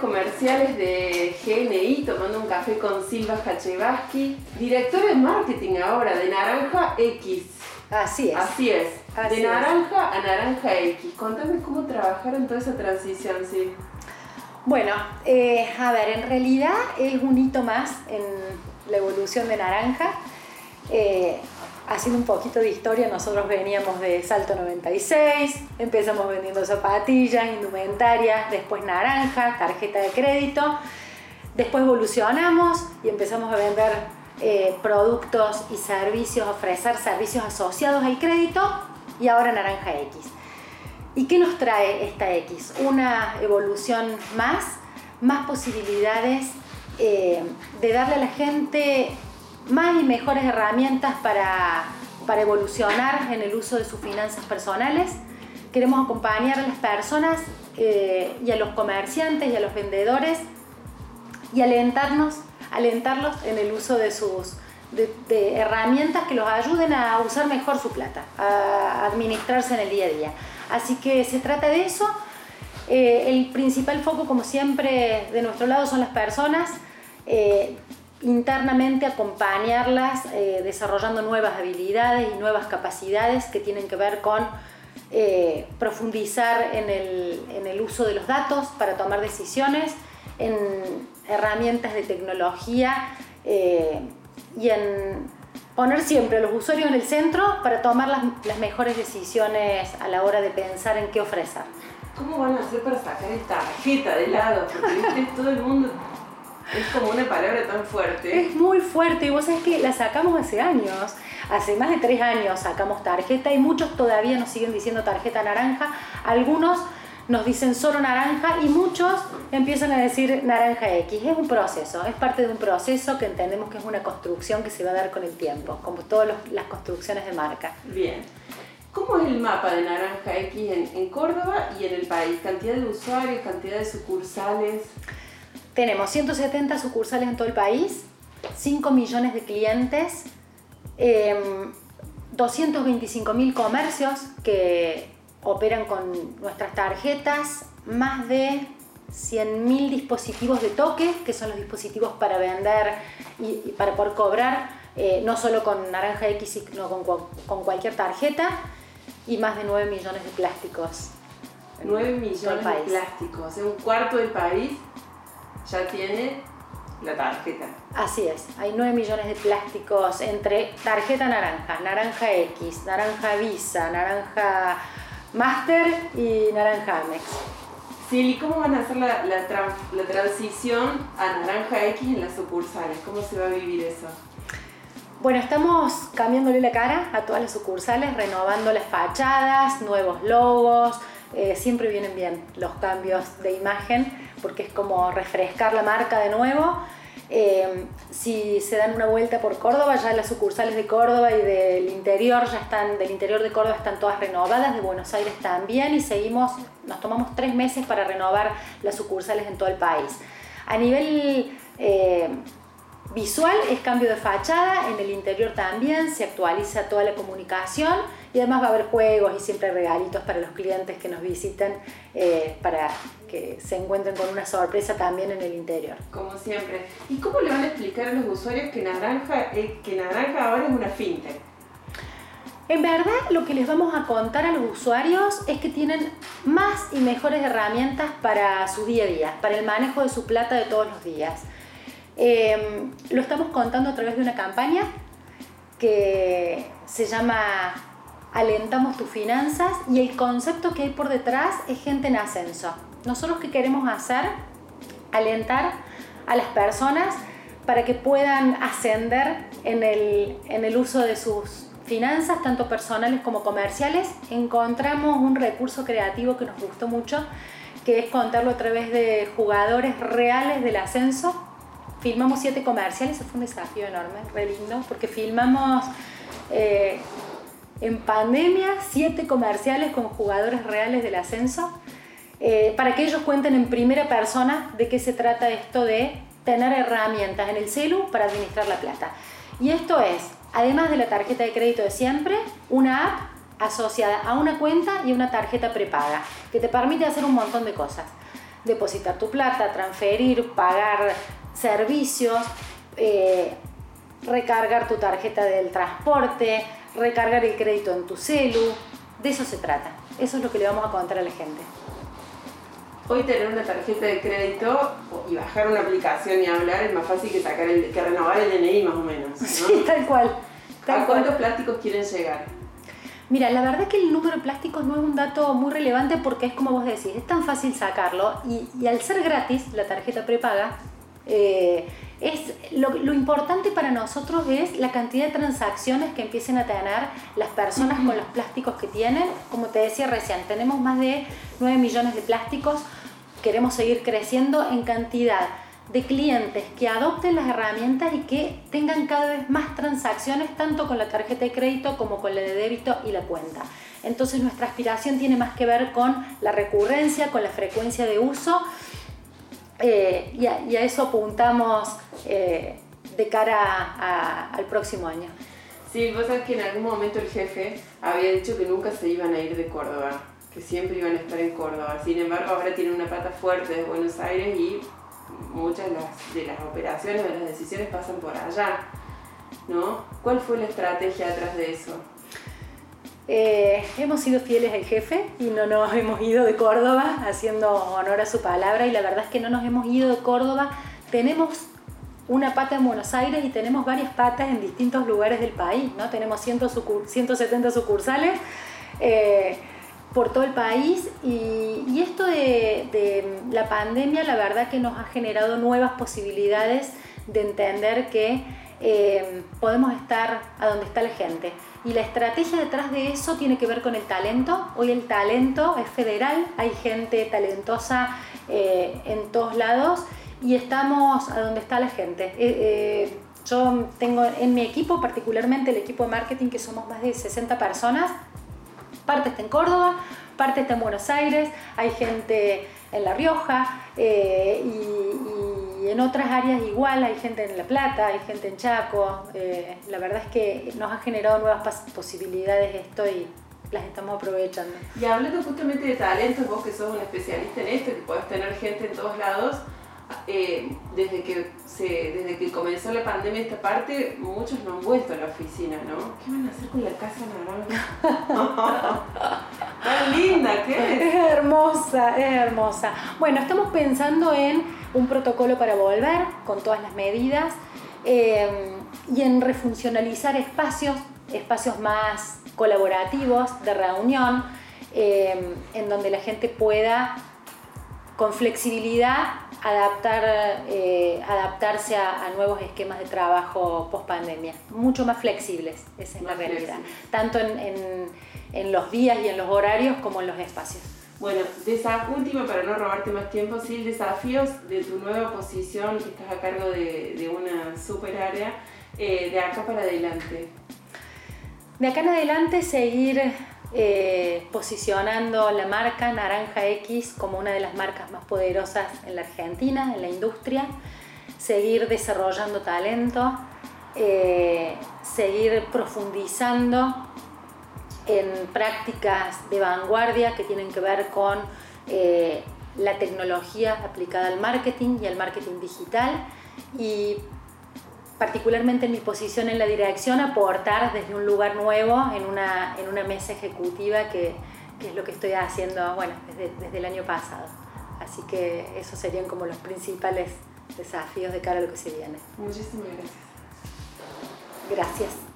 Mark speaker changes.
Speaker 1: comerciales de GNI, tomando un café con Silva Hachevaski, director de marketing ahora de Naranja X.
Speaker 2: Así es.
Speaker 1: Así es. de naranja a naranja X. Contame cómo trabajaron toda esa transición, sí.
Speaker 2: Bueno, eh, a ver, en realidad es un hito más en la evolución de naranja. Eh, haciendo un poquito de historia, nosotros veníamos de Salto 96, empezamos vendiendo zapatillas, indumentarias, después naranja, tarjeta de crédito, después evolucionamos y empezamos a vender eh, productos y servicios, ofrecer servicios asociados al crédito y ahora naranja X. ¿Y qué nos trae esta X? Una evolución más, más posibilidades eh, de darle a la gente más y mejores herramientas para, para evolucionar en el uso de sus finanzas personales. Queremos acompañar a las personas eh, y a los comerciantes y a los vendedores y alentarnos, alentarlos en el uso de sus herramientas que los ayuden a usar mejor su plata, a administrarse en el día a día. Así que se trata de eso. Eh, el principal foco, como siempre, de nuestro lado son las personas. Eh, internamente acompañarlas eh, desarrollando nuevas habilidades y nuevas capacidades que tienen que ver con eh, profundizar en el, uso de los datos para tomar decisiones, en herramientas de tecnología eh, y en poner siempre a los usuarios en el centro para tomar las, las mejores decisiones a la hora de pensar en qué ofrecer.
Speaker 1: ¿Cómo van a hacer para sacar esta tarjeta de lado? Porque todo el mundo es como una palabra tan fuerte.
Speaker 2: Es muy fuerte y vos sabés que la sacamos hace años. Hace más de tres años sacamos tarjeta y muchos todavía nos siguen diciendo tarjeta naranja. Algunos nos dicen solo naranja y muchos empiezan a decir naranja X. Es un proceso, es parte de un proceso que entendemos que es una construcción que se va a dar con el tiempo, como todas las construcciones de marca.
Speaker 1: Bien. ¿Cómo es el mapa de Naranja X en, en Córdoba y en el país? ¿Cantidad de usuarios, cantidad de sucursales?
Speaker 2: Tenemos 170 sucursales en todo el país, 5 millones de clientes, 225 em, mil comercios que operan con nuestras tarjetas, más de 100.000 dispositivos de toque, que son los dispositivos para vender y, para poder cobrar, eh, no solo con Naranja X, sino con, con, cualquier tarjeta, y más de 9 millones de plásticos.
Speaker 1: 9 millones de plásticos, en un cuarto del país ya tiene la tarjeta.
Speaker 2: Así es, hay 9 millones de plásticos entre tarjeta naranja, naranja X, naranja Visa, naranja Master y naranja Amex.
Speaker 1: Sí, ¿y cómo van a hacer la, la, la transición a naranja X en las sucursales? ¿Cómo se va a vivir eso?
Speaker 2: Bueno, estamos cambiándole la cara a todas las sucursales, renovando las fachadas, nuevos logos, eh, siempre vienen bien los cambios de imagen porque es como refrescar la marca de nuevo. Eh, si se dan una vuelta por Córdoba, ya las sucursales de Córdoba y del interior ya están, del interior de Córdoba están todas renovadas, de Buenos Aires también, y seguimos, nos tomamos tres meses para renovar las sucursales en todo el país. A nivel eh, visual es cambio de fachada, en el interior también se actualiza toda la comunicación y además va a haber juegos y siempre regalitos para los clientes que nos visiten eh, para que se encuentren con una sorpresa también en el interior.
Speaker 1: Como siempre. ¿Y cómo le van a explicar a los usuarios que Naranja, eh, que Naranja ahora es una fintech?
Speaker 2: En verdad, lo que les vamos a contar a los usuarios es que tienen más y mejores herramientas para su día a día, para el manejo de su plata de todos los días. Em, lo estamos contando a través de una campaña que se llama Alentamos tus finanzas y el concepto que hay por detrás es gente en ascenso. Nosotros qué queremos hacer, alentar a las personas para que puedan ascender en el, en el uso de sus finanzas, tanto personales como comerciales. Encontramos un recurso creativo que nos gustó mucho, que es contarlo a través de jugadores reales del ascenso filmamos siete comerciales, eso fue un desafío enorme, re lindo, porque filmamos eh, en pandemia siete comerciales con jugadores reales del ascenso, eh, para que ellos cuenten en primera persona de qué se trata esto de tener herramientas en el celu para administrar la plata. Y esto es, además de la tarjeta de crédito de siempre, una app asociada a una cuenta y una tarjeta prepaga, que te permite hacer un montón de cosas depositar tu plata, transferir, pagar servicios, eh, recargar tu tarjeta del transporte, recargar el crédito en tu celu. De eso se trata. Eso es lo que le vamos a contar a la gente.
Speaker 1: Hoy tener una tarjeta de crédito y bajar una aplicación y hablar es más fácil que sacar el, que renovar el DNI más o menos.
Speaker 2: Sí, tal cual.
Speaker 1: ¿A cuántos plásticos quieren llegar?
Speaker 2: Mira, la verdad que el número de plásticos no es un dato muy relevante porque es como vos decís, es tan fácil sacarlo y, al ser gratis, la tarjeta prepaga, eh, es lo, lo, importante para nosotros es la cantidad de transacciones que empiecen a tener las personas con los plásticos que tienen. Como te decía recién, tenemos más de 9 millones de plásticos, queremos seguir creciendo en cantidad de clientes que adopten las herramientas y que tengan cada vez más transacciones tanto con la tarjeta de crédito como con la de débito y la cuenta. Entonces nuestra aspiración tiene más que ver con la recurrencia, con la frecuencia de uso eh, y, a, eso apuntamos eh, de cara al próximo año.
Speaker 1: Sí, vos sabés que en algún momento el jefe había dicho que nunca se iban a ir de Córdoba, que siempre iban a estar en Córdoba. Sin embargo, ahora tienen una pata fuerte de Buenos Aires y muchas de las, de operaciones, de las decisiones pasan por allá. ¿no? ¿Cuál fue la estrategia detrás de eso?
Speaker 2: Eh, hemos sido fieles al jefe y no nos hemos ido de Córdoba haciendo honor a su palabra y la verdad es que no nos hemos ido de Córdoba. Tenemos una pata en Buenos Aires y tenemos varias patas en distintos lugares del país, ¿no? Tenemos 170 sucursales eh, por todo el país y, esto de, la pandemia la verdad que nos ha generado nuevas posibilidades de entender que eh, podemos estar a donde está la gente. Y la estrategia detrás de eso tiene que ver con el talento. Hoy el talento es federal, hay gente talentosa eh, en todos lados y estamos a donde está la gente. Eh, yo tengo en mi equipo, particularmente el equipo de marketing, que somos más de 60 personas, parte está en Córdoba, parte está en Buenos Aires, hay gente en La Rioja y y en otras áreas igual, hay gente en La Plata, hay gente en Chaco. Eh, la verdad es que nos ha generado nuevas posibilidades esto y las estamos aprovechando.
Speaker 1: Y hablando justamente de talentos, vos que sos un especialista en esto, que podés tener gente en todos lados, eh, desde, que se, desde que comenzó la pandemia esta parte, muchos no han vuelto a la oficina, ¿no? ¿Qué van a hacer con la casa naranja? ¡Tan linda! ¿Qué
Speaker 2: es? Es hermosa, es hermosa. Bueno, estamos pensando en un protocolo para volver con todas las medidas eh, y en refuncionalizar espacios, espacios más colaborativos de reunión, eh, en donde la gente pueda con flexibilidad adaptar, eh, adaptarse a, nuevos esquemas de trabajo post pandemia, mucho más flexibles, esa es la realidad, tanto en, en, los días y en los horarios como en los espacios.
Speaker 1: Bueno, última, para no robarte más tiempo, sí, desafíos de tu nueva posición, que estás a cargo de, de una super área, eh, de acá para adelante.
Speaker 2: De acá en adelante seguir eh, posicionando la marca Naranja X como una de las marcas más poderosas en la Argentina, en la industria, seguir desarrollando talento, eh, seguir profundizando en prácticas de vanguardia que tienen que ver con eh, la tecnología aplicada al marketing y al marketing digital y particularmente en mi posición en la dirección, aportar desde un lugar nuevo en una, en una mesa ejecutiva que, que es lo que estoy haciendo bueno, desde, desde el año pasado. Así que esos serían como los principales desafíos de cara a lo que se viene.
Speaker 1: Muchísimas gracias.
Speaker 2: Gracias.